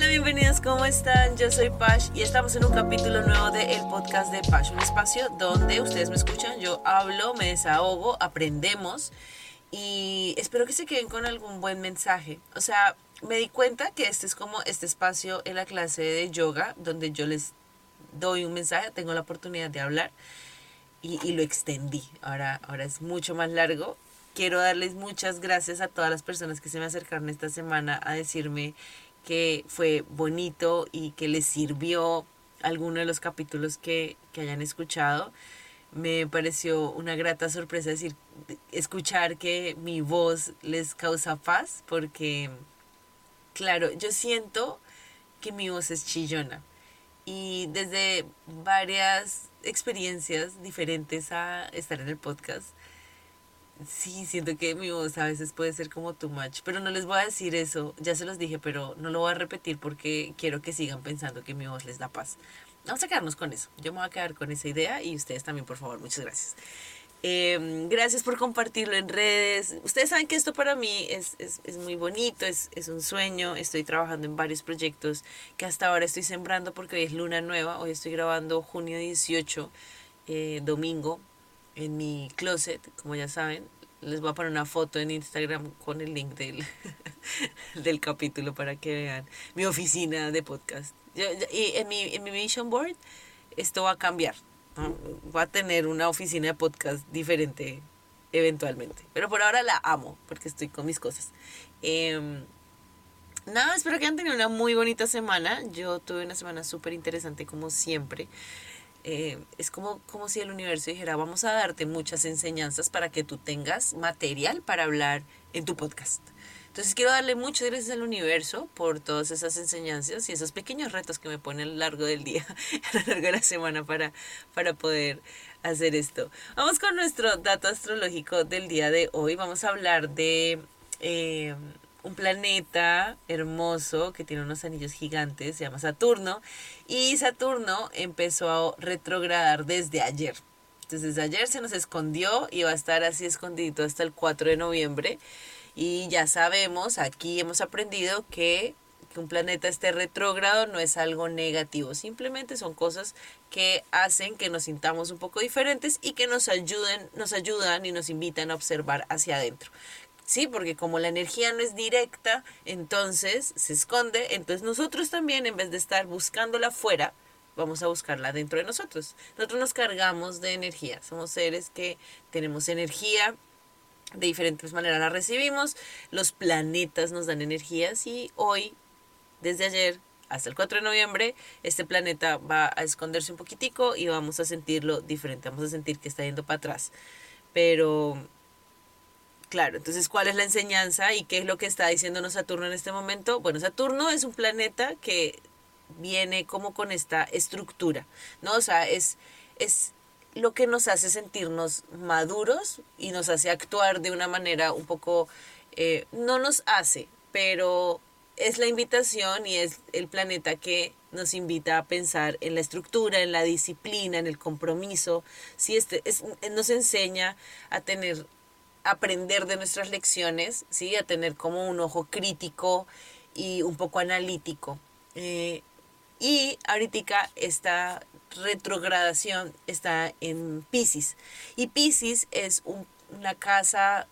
Hola, bienvenidos, ¿cómo están? Yo soy Pash y estamos en un capítulo nuevo de el podcast de Pash, un espacio donde ustedes me escuchan, yo hablo, me desahogo, aprendemos y espero que se queden con algún buen mensaje. O sea, me di cuenta que este es como este espacio en la clase de yoga donde yo les doy un mensaje, tengo la oportunidad de hablar y, y lo extendí. Ahora, ahora es mucho más largo quiero darles muchas gracias a todas las personas que se me acercaron esta semana a decirme que fue bonito y que les sirvió alguno de los capítulos que, que hayan escuchado. Me pareció una grata sorpresa decir, escuchar que mi voz les causa paz, porque, claro, yo siento que mi voz es chillona. Y desde varias experiencias diferentes a estar en el podcast, Sí, siento que mi voz a veces puede ser como too much, pero no les voy a decir eso, ya se los dije, pero no lo voy a repetir porque quiero que sigan pensando que mi voz les da paz. Vamos a quedarnos con eso, yo me voy a quedar con esa idea y ustedes también, por favor, muchas gracias. Em, gracias por compartirlo en redes. Ustedes saben que esto para mí es, es, es muy bonito, es, es, un sueño. Estoy trabajando en varios proyectos que hasta ahora estoy sembrando porque hoy es luna nueva. Hoy estoy grabando junio 18, eh, domingo, en mi closet, como ya saben. Les voy a poner una foto en Instagram con el link del, del capítulo para que vean mi oficina de podcast. y en mi, en mi vision board esto va a cambiar. Va a tener una oficina de podcast diferente eventualmente. Pero por ahora la amo porque estoy con mis cosas. Em, nada, espero que hayan tenido una muy bonita semana. Yo tuve una semana súper interesante como siempre. Eh, es como, como si el universo dijera, vamos a darte muchas enseñanzas para que tú tengas material para hablar en tu podcast. Entonces quiero darle muchas gracias al universo por todas esas enseñanzas y esos pequeños retos que me pone a lo largo del día, a lo largo de la semana para, para poder hacer esto. Vamos con nuestro dato astrológico del día de hoy. Vamos a hablar de... Eh, un planeta hermoso que tiene unos anillos gigantes, se llama Saturno, y Saturno empezó a retrogradar desde ayer. Entonces desde ayer se nos escondió y va a estar así escondido hasta el 4 de noviembre. Y ya sabemos, aquí hemos aprendido que, que un planeta esté retrógrado no es algo negativo, simplemente son cosas que hacen que nos sintamos un poco diferentes y que nos ayuden, nos ayudan y nos invitan a observar hacia adentro. ¿Sí? Porque como la energía no es directa, entonces se esconde, entonces nosotros también, en vez de estar buscándola afuera, vamos a buscarla dentro de nosotros. Nosotros nos cargamos de energía, somos seres que tenemos energía, de diferentes maneras la recibimos, los planetas nos dan energías y hoy, desde ayer hasta el 4 de noviembre, este planeta va a esconderse un poquitico y vamos a sentirlo diferente, vamos a sentir que está yendo para atrás. Pero Claro, entonces, ¿cuál es la enseñanza y qué es lo que está diciéndonos Saturno en este momento? Bueno, Saturno es un planeta que viene como con esta estructura, ¿no? O sea, es, es lo que nos hace sentirnos maduros y nos hace actuar de una manera un poco, eh, no nos hace, pero es la invitación y es el planeta que nos invita a pensar en la estructura, en la disciplina, en el compromiso. Sí, este es, nos enseña a tener aprender de nuestras lecciones, ¿sí? a tener como un ojo crítico y un poco analítico. Eh, y ahorita esta retrogradación está en Pisces. Y Pisces es una casa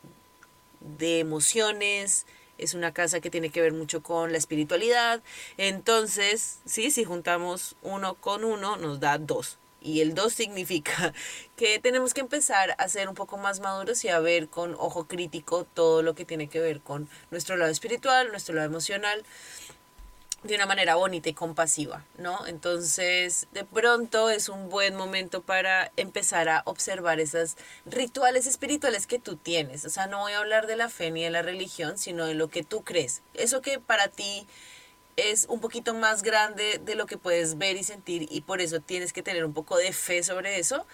de emociones, es una casa que tiene que ver mucho con la espiritualidad. Entonces, sí, si juntamos uno con uno, nos da dos. Y el 2 significa que tenemos que empezar a ser un poco más maduros y a ver con ojo crítico todo lo que tiene que ver con nuestro lado espiritual, nuestro lado emocional, de una manera bonita y compasiva, ¿no? Entonces, de pronto es un buen momento para empezar a observar esos rituales espirituales que tú tienes. O sea, no voy a hablar de la fe ni de la religión, sino de lo que tú crees. Eso que para ti es un poquito más grande de lo que puedes ver y sentir y por eso tienes que tener un poco de fe sobre eso.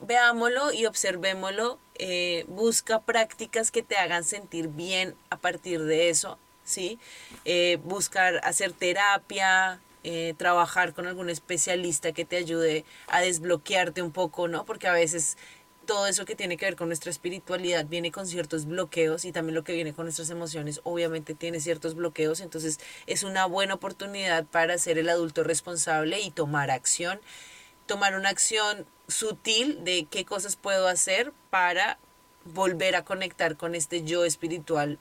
Veámoslo y observémoslo. Eh, busca prácticas que te hagan sentir bien a partir de eso, ¿sí? Eh, buscar hacer terapia, eh, trabajar con algún especialista que te ayude a desbloquearte un poco, ¿no? Porque a veces todo eso que tiene que ver con nuestra espiritualidad viene con ciertos bloqueos y también lo que viene con nuestras emociones obviamente tiene ciertos bloqueos, entonces es una buena oportunidad para ser el adulto responsable y tomar acción, tomar una acción sutil de qué cosas puedo hacer para volver a conectar con este yo espiritual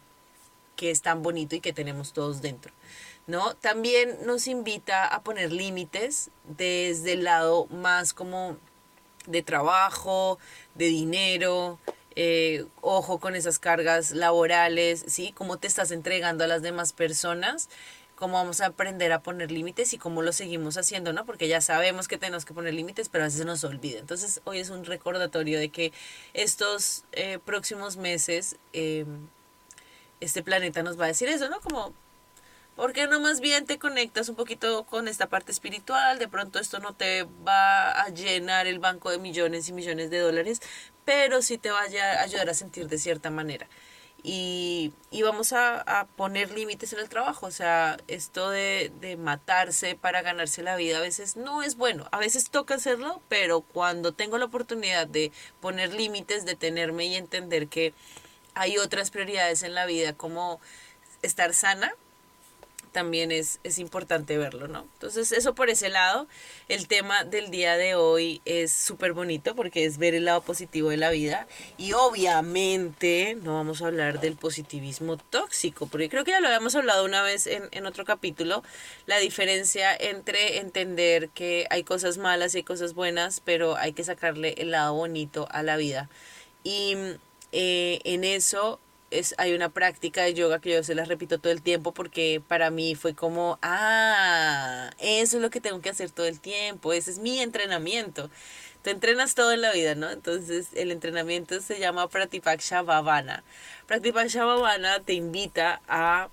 que es tan bonito y que tenemos todos dentro. ¿No? También nos invita a poner límites desde el lado más como de trabajo, de dinero, eh, ojo con esas cargas laborales, ¿sí? Cómo te estás entregando a las demás personas, cómo vamos a aprender a poner límites y cómo lo seguimos haciendo, ¿no? Porque ya sabemos que tenemos que poner límites, pero a veces nos olvida. Entonces, hoy es un recordatorio de que estos eh, próximos meses, em, este planeta nos va a decir eso, ¿no? Como porque no más bien te conectas un poquito con esta parte espiritual, de pronto esto no te va a llenar el banco de millones y millones de dólares, pero sí te va a ayudar a sentir de cierta manera. Y, y vamos a, a, poner límites en el trabajo, o sea, esto de, de matarse para ganarse la vida a veces no es bueno, a veces toca hacerlo, pero cuando tengo la oportunidad de poner límites, detenerme y entender que hay otras prioridades en la vida como estar sana, también es, es importante verlo, ¿no? Entonces, eso por ese lado, el tema del día de hoy es súper bonito porque es ver el lado positivo de la vida y obviamente no vamos a hablar del positivismo tóxico, porque creo que ya lo habíamos hablado una vez en, en otro capítulo, la diferencia entre entender que hay cosas malas y hay cosas buenas, pero hay que sacarle el lado bonito a la vida. Y eh, en eso es, hay una práctica de yoga que yo se la repito todo el tiempo porque para mí fue como, ah, eso es lo que tengo que hacer todo el tiempo, ese es mi entrenamiento. Te entrenas todo en la vida, ¿no? Entonces el entrenamiento se llama Pratipaksha Bhavana. Pratipaksha Bhavana te invita a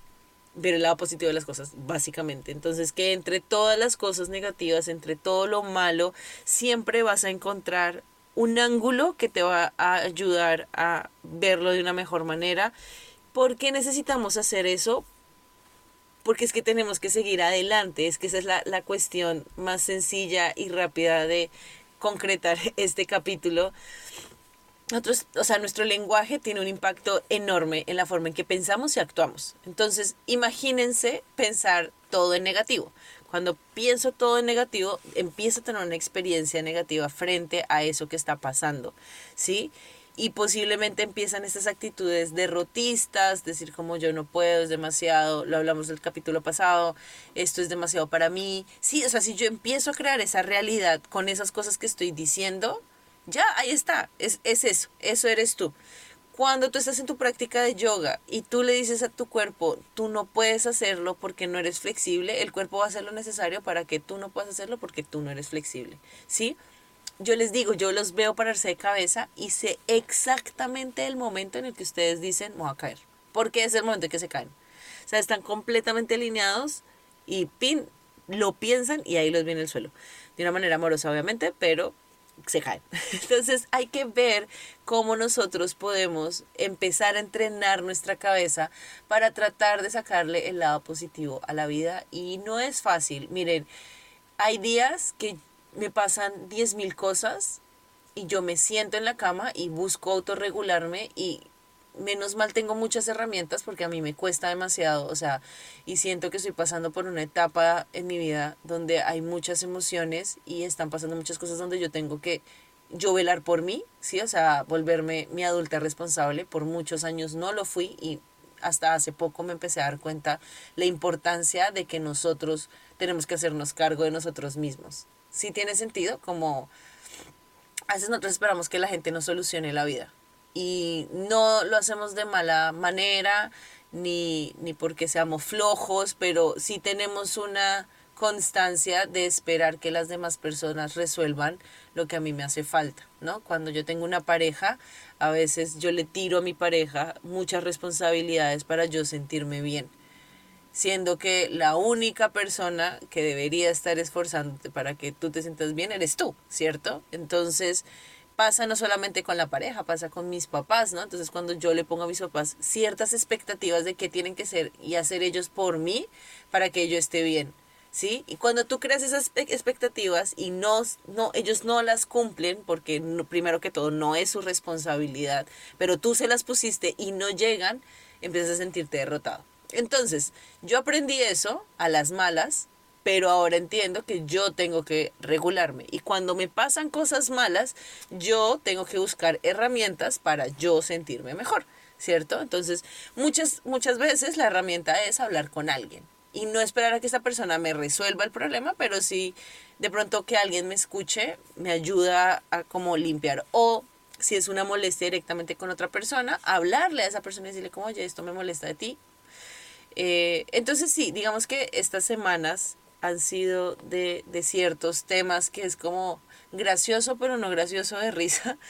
ver el lado positivo de las cosas, básicamente. Entonces, que entre todas las cosas negativas, entre todo lo malo, siempre vas a encontrar un ángulo que te va a ayudar a verlo de una mejor manera. ¿Por qué necesitamos hacer eso? Porque es que tenemos que seguir adelante, es que esa es la, la cuestión más sencilla y rápida de concretar este capítulo. Nosotros, o sea, nuestro lenguaje tiene un impacto enorme en la forma en que pensamos y actuamos. Entonces, imagínense pensar todo en negativo. Cuando pienso todo en negativo, empiezo a tener una experiencia negativa frente a eso que está pasando, ¿sí? Y posiblemente empiezan estas actitudes derrotistas, decir como yo no puedo, es demasiado, lo hablamos del capítulo pasado, esto es demasiado para mí. Sí, o sea, si yo empiezo a crear esa realidad con esas cosas que estoy diciendo, ya, ahí está, es, es eso, eso eres tú. Cuando tú estás en tu práctica de yoga y tú le dices a tu cuerpo, tú no puedes hacerlo porque no eres flexible, el cuerpo va a hacer lo necesario para que tú no puedas hacerlo porque tú no eres flexible. ¿Sí? Yo les digo, yo los veo pararse de cabeza y sé exactamente el momento en el que ustedes dicen, me voy a caer. Porque es el momento en que se caen. O sea, están completamente alineados y pin, lo piensan y ahí los viene el suelo. De una manera amorosa, obviamente, pero se cae. Entonces hay que ver cómo nosotros podemos empezar a entrenar nuestra cabeza para tratar de sacarle el lado positivo a la vida. Y no es fácil. Miren, hay días que me pasan 10.000 cosas y yo me siento en la cama y busco autorregularme y menos mal tengo muchas herramientas porque a mí me cuesta demasiado, o sea, y siento que estoy pasando por una etapa en mi vida donde hay muchas emociones y están pasando muchas cosas donde yo tengo que yo velar por mí, sí, o sea, volverme mi adulta responsable. Por muchos años no lo fui y hasta hace poco me empecé a dar cuenta la importancia de que nosotros tenemos que hacernos cargo de nosotros mismos. Sí tiene sentido, como a veces nosotros esperamos que la gente nos solucione la vida y no lo hacemos de mala manera ni, ni porque seamos flojos, pero sí tenemos una constancia de esperar que las demás personas resuelvan lo que a mí me hace falta, ¿no? Cuando yo tengo una pareja, a veces yo le tiro a mi pareja muchas responsabilidades para yo sentirme bien, siendo que la única persona que debería estar esforzándote para que tú te sientas bien eres tú, ¿cierto? Entonces, pasa no solamente con la pareja, pasa con mis papás, ¿no? Entonces cuando yo le pongo a mis papás ciertas expectativas de qué tienen que ser y hacer ellos por mí para que yo esté bien. ¿sí? Y cuando tú creas esas expectativas y no, no, ellos no las cumplen, porque primero que todo no es su responsabilidad, pero tú se las pusiste y no llegan, empiezas a sentirte derrotado. Entonces, yo aprendí eso a las malas, pero ahora entiendo que yo tengo que regularme. Y cuando me pasan cosas malas, yo tengo que buscar herramientas para yo sentirme mejor, ¿cierto? Entonces, muchas, muchas veces la herramienta es hablar con alguien y no esperar a que esa persona me resuelva el problema, pero sí de pronto que alguien me escuche me ayuda a como limpiar o si es una molestia directamente con otra persona, hablarle a esa persona y decirle como, oye, esto me molesta de ti. Eh, entonces sí, digamos que estas semanas han sido de, de ciertos temas que es como gracioso, pero no gracioso de risa.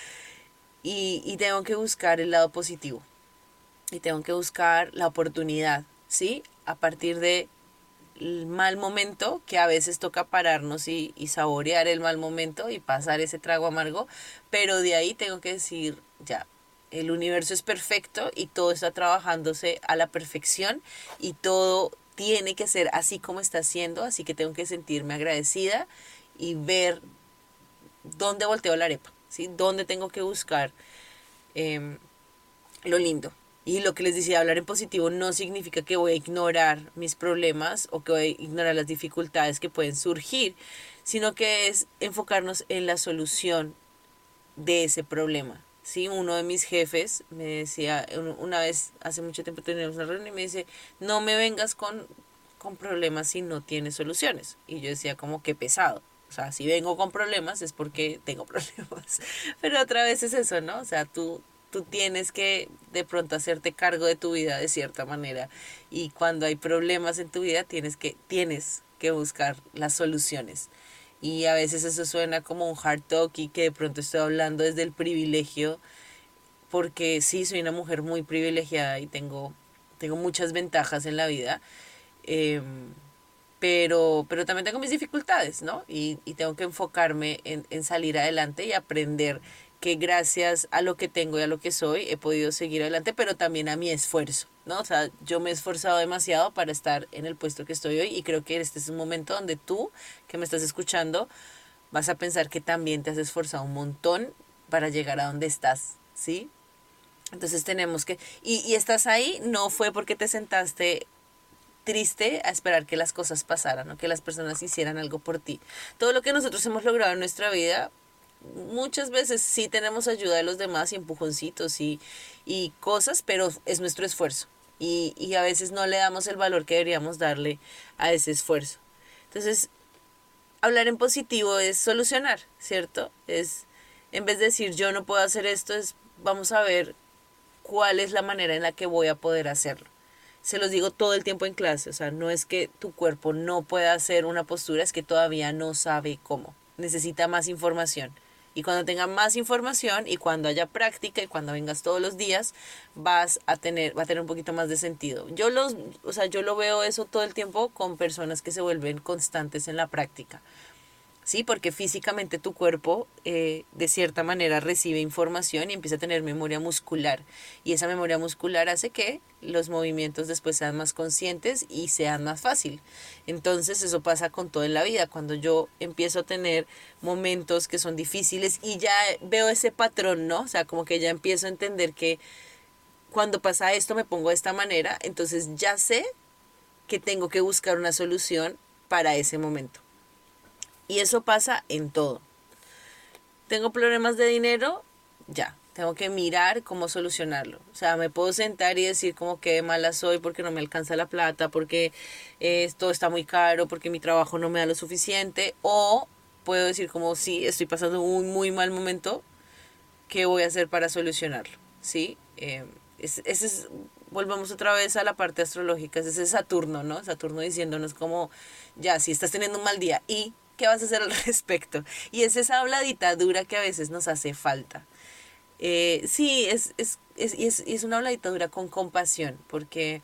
Y, y tengo que buscar el lado positivo. Y tengo que buscar la oportunidad, ¿sí? a partir de mal momento, que a veces toca pararnos y, saborear el mal momento y pasar ese trago amargo, pero de ahí tengo que decir, ya, el universo es perfecto y todo está trabajándose a la perfección y todo tiene que ser así como está siendo, así que tengo que sentirme agradecida y ver dónde volteo la arepa, ¿sí? dónde tengo que buscar eh, lo lindo. Y lo que les decía, hablar en positivo no significa que voy a ignorar mis problemas o que voy a ignorar las dificultades que pueden surgir, sino que es enfocarnos en la solución de ese problema. ¿Sí? Uno de mis jefes me decía, una vez, hace mucho tiempo teníamos una reunión y me dice, no me vengas con, con problemas si no tienes soluciones. Y yo decía, como que pesado. O sea, si vengo con problemas es porque tengo problemas. Pero otra vez es eso, ¿no? O sea, tú tú tienes que de pronto hacerte cargo de tu vida de cierta manera y cuando hay problemas en tu vida tienes que tienes que buscar las soluciones y a veces eso suena como un hard talk y que de pronto estoy hablando desde el privilegio porque sí soy una mujer muy privilegiada y tengo tengo muchas ventajas en la vida em, pero, pero también tengo mis dificultades, ¿no? Y, y tengo que enfocarme en, en salir adelante y aprender que gracias a lo que tengo y a lo que soy he podido seguir adelante, pero también a mi esfuerzo, ¿no? O sea, yo me he esforzado demasiado para estar en el puesto que estoy hoy y creo que este es un momento donde tú, que me estás escuchando, vas a pensar que también te has esforzado un montón para llegar a donde estás, ¿sí? Entonces tenemos que, y, y estás ahí, no fue porque te sentaste triste a esperar que las cosas pasaran o que las personas hicieran algo por ti. Todo lo que nosotros hemos logrado en nuestra vida muchas veces sí tenemos ayuda de los demás y empujoncitos y, y cosas, pero es nuestro esfuerzo. Y, y, a veces no le damos el valor que deberíamos darle a ese esfuerzo. Entonces, hablar en positivo es solucionar, ¿cierto? Es, en vez de decir yo no puedo hacer esto, es vamos a ver cuál es la manera en la que voy a poder hacerlo. Se los digo todo el tiempo en clase, o sea, no es que tu cuerpo no pueda hacer una postura, es que todavía no sabe cómo, necesita más información. Y cuando tenga más información y cuando haya práctica y cuando vengas todos los días, vas a tener, va a tener un poquito más de sentido. Yo los, o sea, yo lo veo eso todo el tiempo con personas que se vuelven constantes en la práctica. ¿Sí? Porque físicamente tu cuerpo eh, de cierta manera recibe información y empieza a tener memoria muscular. Y esa memoria muscular hace que los movimientos después sean más conscientes y sean más fácil. Entonces eso pasa con todo en la vida. Cuando yo empiezo a tener momentos que son difíciles y ya veo ese patrón, ¿no? O sea, como que ya empiezo a entender que cuando pasa esto me pongo de esta manera, entonces ya sé que tengo que buscar una solución para ese momento. Y eso pasa en todo. Tengo problemas de dinero, ya, tengo que mirar cómo solucionarlo. O sea, me puedo sentar y decir como que mala soy porque no me alcanza la plata, porque esto está muy caro, porque mi trabajo no me da lo suficiente. O puedo decir como sí, estoy pasando un muy mal momento, ¿qué voy a hacer para solucionarlo? ¿Sí? Eh, ese es, volvemos otra vez a la parte astrológica, ese es Saturno, ¿no? Saturno diciéndonos como, ya, si estás teniendo un mal día y ¿qué vas a hacer al respecto? Y es esa habladita dura que a veces nos hace falta. Eh, sí, es, es, es, es, es una habladita dura con compasión, porque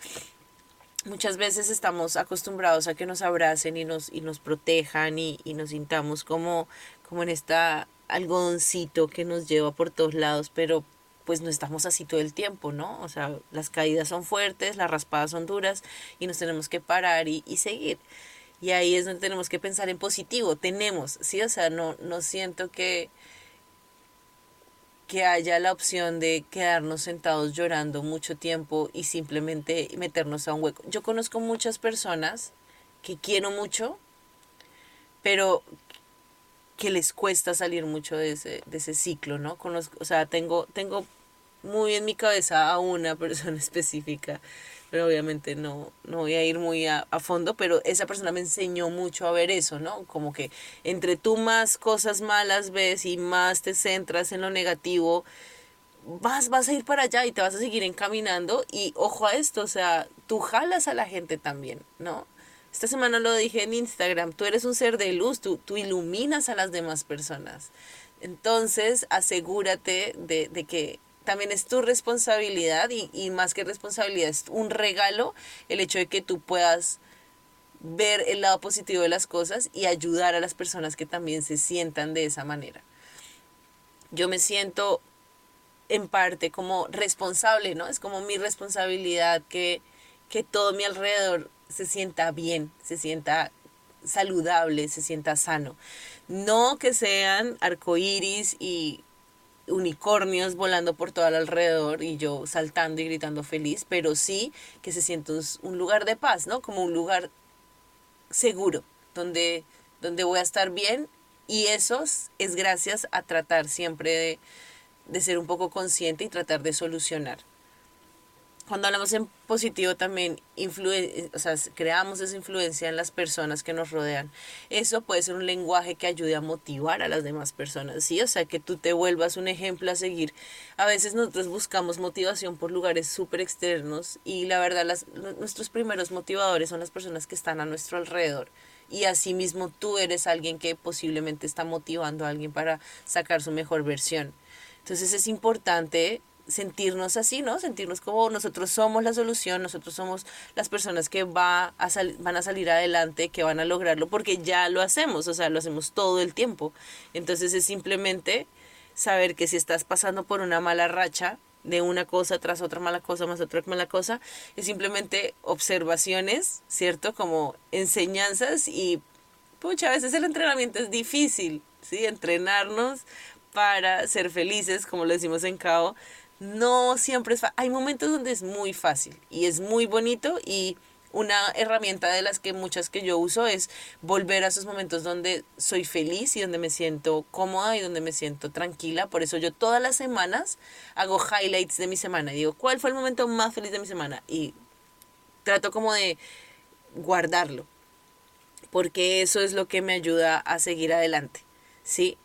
muchas veces estamos acostumbrados a que nos abracen y nos, y nos protejan y, y nos sintamos como, como en esta algodoncito que nos lleva por todos lados, pero pues no estamos así todo el tiempo, ¿no? O sea, las caídas son fuertes, las raspadas son duras y nos tenemos que parar y, y seguir. Y ahí es donde tenemos que pensar en positivo. Tenemos, ¿sí? O sea, no, no siento que, que haya la opción de quedarnos sentados llorando mucho tiempo y simplemente meternos a un hueco. Yo conozco muchas personas que quiero mucho, pero que les cuesta salir mucho de ese, de ese ciclo, ¿no? Conozco, o sea, tengo, tengo muy en mi cabeza a una persona específica pero obviamente no, no voy a ir muy a, fondo, pero esa persona me enseñó mucho a ver eso, ¿no? Como que entre tú más cosas malas ves y más te centras en lo negativo, vas, vas a ir para allá y te vas a seguir encaminando y ojo a esto, o sea, tú jalas a la gente también, ¿no? Esta semana lo dije en Instagram, tú eres un ser de luz, tú, tú iluminas a las demás personas. Entonces, asegúrate de, de que también es tu responsabilidad y, más que responsabilidad es un regalo el hecho de que tú puedas ver el lado positivo de las cosas y ayudar a las personas que también se sientan de esa manera. Yo me siento en parte como responsable, ¿no? Es como mi responsabilidad que, que todo mi alrededor se sienta bien, se sienta saludable, se sienta sano. No que sean arcoíris y unicornios volando por todo alrededor y yo saltando y gritando feliz, pero sí que se siente un lugar de paz, ¿no? Como un lugar seguro, donde, donde voy a estar bien y eso es gracias a tratar siempre de ser un poco consciente y tratar de solucionar cuando hablamos en positivo también influye, o sea, creamos esa influencia en las personas que nos rodean. Eso puede ser un lenguaje que ayude a motivar a las demás personas, ¿sí? O sea, que tú te vuelvas un ejemplo a seguir. A veces nosotros buscamos motivación por lugares súper externos y la verdad las, nuestros primeros motivadores son las personas que están a nuestro alrededor. Y asimismo tú eres alguien que posiblemente está motivando a alguien para sacar su mejor versión. Entonces es importante sentirnos así, ¿no? Sentirnos como nosotros somos la solución, nosotros somos las personas que va a van a salir adelante, que van a lograrlo, porque ya lo hacemos, o sea, lo hacemos todo el tiempo. Entonces es simplemente saber que si estás pasando por una mala racha, de una cosa tras otra mala cosa, más otra mala cosa, es simplemente observaciones, ¿cierto? Como enseñanzas y, pucha, a veces el entrenamiento es difícil, ¿sí? Entrenarnos para ser felices, como lo decimos en Cabo, no siempre es fácil. Hay momentos donde es muy fácil y es muy bonito y una herramienta de las que muchas que yo uso es volver a esos momentos donde soy feliz y donde me siento cómoda y donde me siento tranquila. Por eso yo todas las semanas hago highlights de mi semana. Digo, ¿cuál fue el momento más feliz de mi semana? Y trato como de guardarlo. Porque eso es lo que me ayuda a seguir adelante. ¿Sí?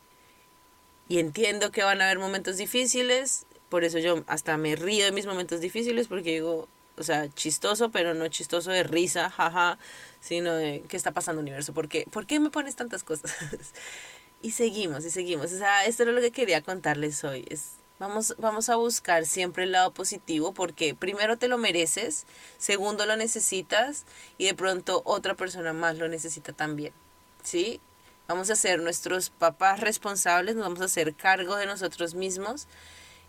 Y entiendo que van a haber momentos difíciles, por eso yo hasta me río de mis momentos difíciles porque digo, o sea, chistoso, pero no chistoso de risa, jaja, sino de qué está pasando universo, ¿por qué, ¿por qué me pones tantas cosas? y seguimos, y seguimos. O sea, esto era lo que quería contarles hoy. Es, vamos, vamos a buscar siempre el lado positivo porque primero te lo mereces, segundo lo necesitas y de pronto otra persona más lo necesita también. ¿Sí? Vamos a ser nuestros papás responsables, nos vamos a hacer cargo de nosotros mismos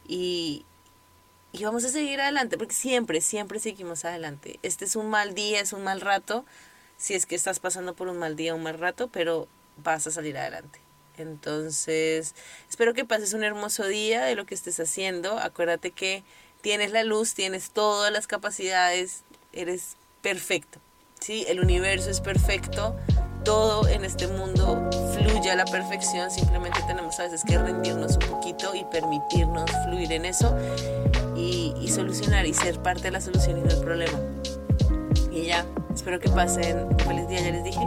y, y vamos a seguir adelante, porque siempre, siempre seguimos adelante. Este es un mal día, es un mal rato, si es que estás pasando por un mal día, un mal rato, pero vas a salir adelante. Entonces, espero que pases un hermoso día de lo que estés haciendo. Acuérdate que tienes la luz, tienes todas las capacidades, eres perfecto. ¿sí? El universo es perfecto todo en este mundo fluye a la perfección, simplemente tenemos a veces que rendirnos un poquito y permitirnos fluir en eso y, solucionar y ser parte de la solución y no el problema. Y ya, espero que pasen un feliz día, ya les dije.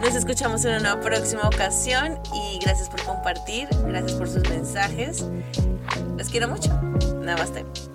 Nos escuchamos en una próxima ocasión y gracias por compartir, gracias por sus mensajes. Los quiero mucho. Namaste.